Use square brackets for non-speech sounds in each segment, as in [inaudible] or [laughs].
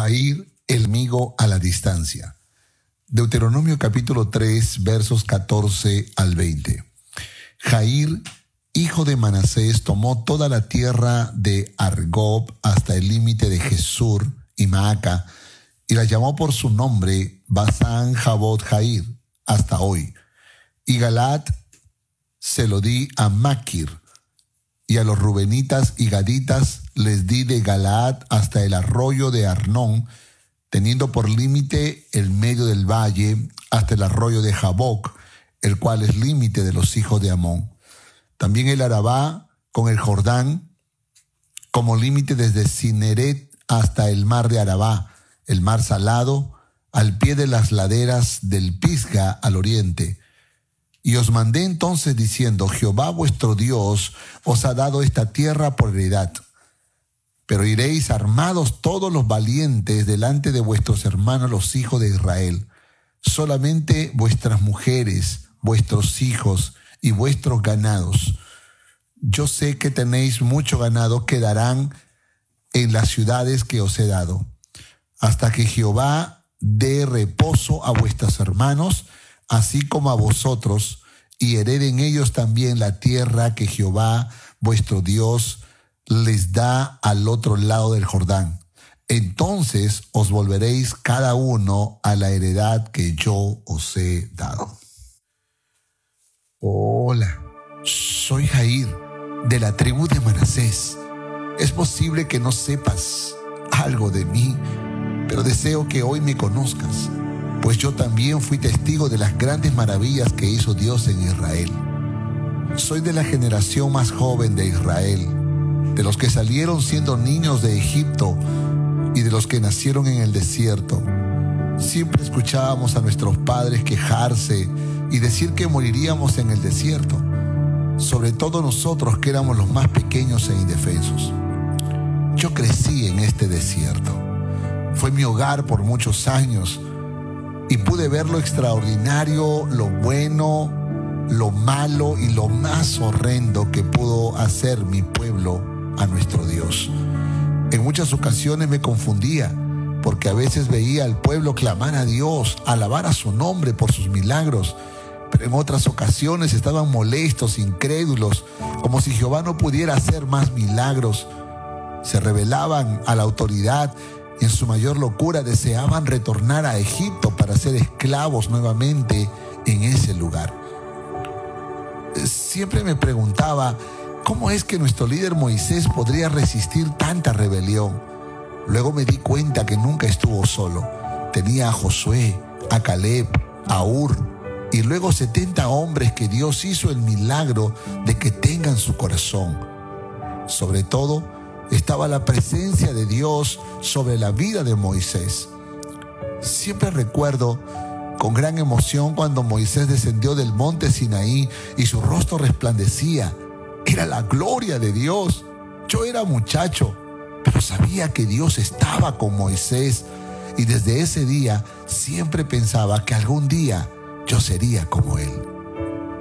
Jair, el amigo a la distancia. Deuteronomio capítulo 3, versos 14 al 20. Jair, hijo de Manasés, tomó toda la tierra de Argob hasta el límite de Jesur y Maaca, y la llamó por su nombre Basán Jabot Jair, hasta hoy. Y Galat se lo di a Maquir, y a los rubenitas y gaditas les di de Galaad hasta el arroyo de Arnón, teniendo por límite el medio del valle hasta el arroyo de Jaboc, el cual es límite de los hijos de Amón. También el Arabá con el Jordán, como límite desde Cineret hasta el mar de Arabá, el mar salado, al pie de las laderas del Pisga al oriente. Y os mandé entonces diciendo, Jehová vuestro Dios os ha dado esta tierra por heredad. Pero iréis armados todos los valientes delante de vuestros hermanos los hijos de Israel. Solamente vuestras mujeres, vuestros hijos y vuestros ganados. Yo sé que tenéis mucho ganado quedarán en las ciudades que os he dado, hasta que Jehová dé reposo a vuestros hermanos, así como a vosotros, y hereden ellos también la tierra que Jehová vuestro Dios les da al otro lado del Jordán. Entonces os volveréis cada uno a la heredad que yo os he dado. Hola, soy Jair de la tribu de Manasés. Es posible que no sepas algo de mí, pero deseo que hoy me conozcas, pues yo también fui testigo de las grandes maravillas que hizo Dios en Israel. Soy de la generación más joven de Israel de los que salieron siendo niños de Egipto y de los que nacieron en el desierto. Siempre escuchábamos a nuestros padres quejarse y decir que moriríamos en el desierto, sobre todo nosotros que éramos los más pequeños e indefensos. Yo crecí en este desierto. Fue mi hogar por muchos años y pude ver lo extraordinario, lo bueno, lo malo y lo más horrendo que pudo hacer mi pueblo a nuestro Dios. En muchas ocasiones me confundía porque a veces veía al pueblo clamar a Dios, alabar a su nombre por sus milagros, pero en otras ocasiones estaban molestos, incrédulos, como si Jehová no pudiera hacer más milagros. Se rebelaban a la autoridad en su mayor locura deseaban retornar a Egipto para ser esclavos nuevamente en ese lugar. Siempre me preguntaba, ¿Cómo es que nuestro líder Moisés podría resistir tanta rebelión? Luego me di cuenta que nunca estuvo solo. Tenía a Josué, a Caleb, a Ur y luego 70 hombres que Dios hizo el milagro de que tengan su corazón. Sobre todo, estaba la presencia de Dios sobre la vida de Moisés. Siempre recuerdo con gran emoción cuando Moisés descendió del monte Sinaí y su rostro resplandecía era la gloria de Dios. Yo era muchacho, pero sabía que Dios estaba con Moisés y desde ese día siempre pensaba que algún día yo sería como él.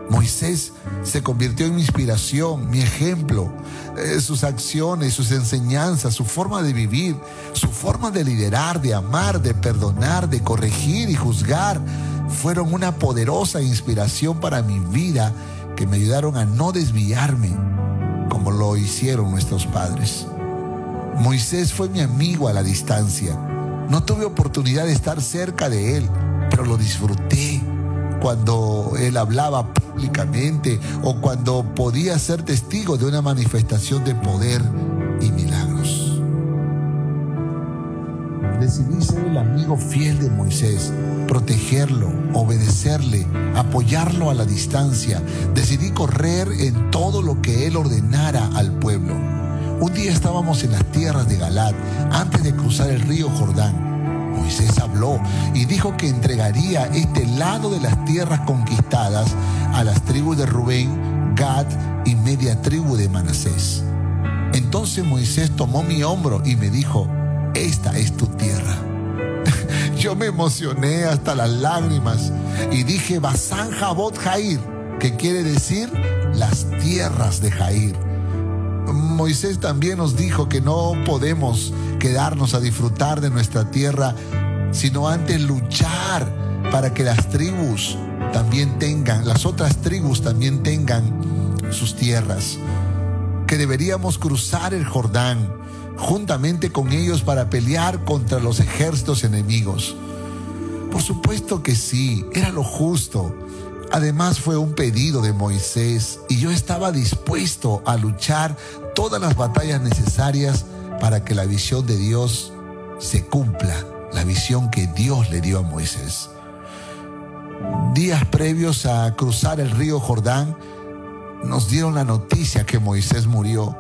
Moisés se convirtió en mi inspiración, mi ejemplo. Eh, sus acciones, sus enseñanzas, su forma de vivir, su forma de liderar, de amar, de perdonar, de corregir y juzgar, fueron una poderosa inspiración para mi vida que me ayudaron a no desviarme como lo hicieron nuestros padres. Moisés fue mi amigo a la distancia. No tuve oportunidad de estar cerca de él, pero lo disfruté cuando él hablaba públicamente o cuando podía ser testigo de una manifestación de poder y milagros. Decidí ser el amigo fiel de Moisés protegerlo, obedecerle, apoyarlo a la distancia. Decidí correr en todo lo que él ordenara al pueblo. Un día estábamos en las tierras de Galat, antes de cruzar el río Jordán. Moisés habló y dijo que entregaría este lado de las tierras conquistadas a las tribus de Rubén, Gad y media tribu de Manasés. Entonces Moisés tomó mi hombro y me dijo, esta es tu tierra [laughs] yo me emocioné hasta las lágrimas y dije Basán Jabot Jair, que quiere decir las tierras de Jair. Moisés también nos dijo que no podemos quedarnos a disfrutar de nuestra tierra, sino antes luchar para que las tribus también tengan, las otras tribus también tengan sus tierras. Que deberíamos cruzar el Jordán juntamente con ellos para pelear contra los ejércitos enemigos. Por supuesto que sí, era lo justo. Además fue un pedido de Moisés y yo estaba dispuesto a luchar todas las batallas necesarias para que la visión de Dios se cumpla, la visión que Dios le dio a Moisés. Días previos a cruzar el río Jordán, nos dieron la noticia que Moisés murió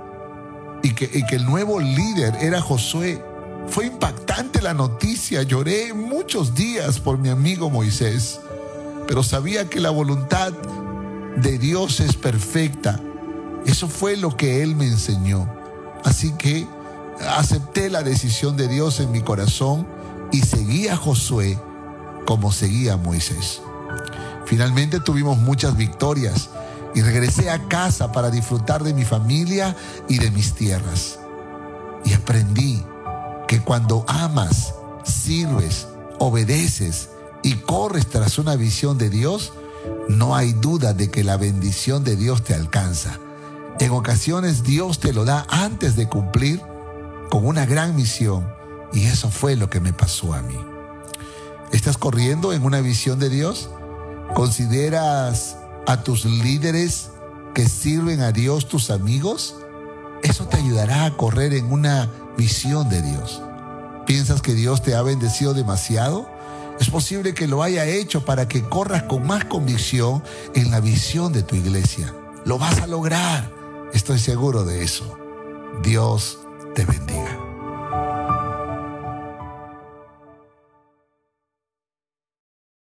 y que, el nuevo líder era Josué. Fue impactante la noticia, lloré muchos días por mi amigo Moisés, pero sabía que la voluntad de Dios es perfecta. Eso fue lo que él me enseñó. Así que acepté la decisión de Dios en mi corazón y seguí a Josué como seguía a Moisés. Finalmente tuvimos muchas victorias y regresé a casa para disfrutar de mi familia y de mis tierras. Y aprendí que cuando amas, sirves, obedeces y corres tras una visión de Dios, no hay duda de que la bendición de Dios te alcanza. En ocasiones Dios te lo da antes de cumplir con una gran misión y eso fue lo que me pasó a mí. ¿Estás corriendo en una visión de Dios? ¿Consideras a tus líderes que sirven a Dios tus amigos? Eso te ayudará a correr en una visión de Dios. ¿Piensas que Dios te ha bendecido demasiado? Es posible que lo haya hecho para que corras con más convicción en la visión de tu iglesia. Lo vas a lograr. Estoy seguro de eso. Dios te bendiga.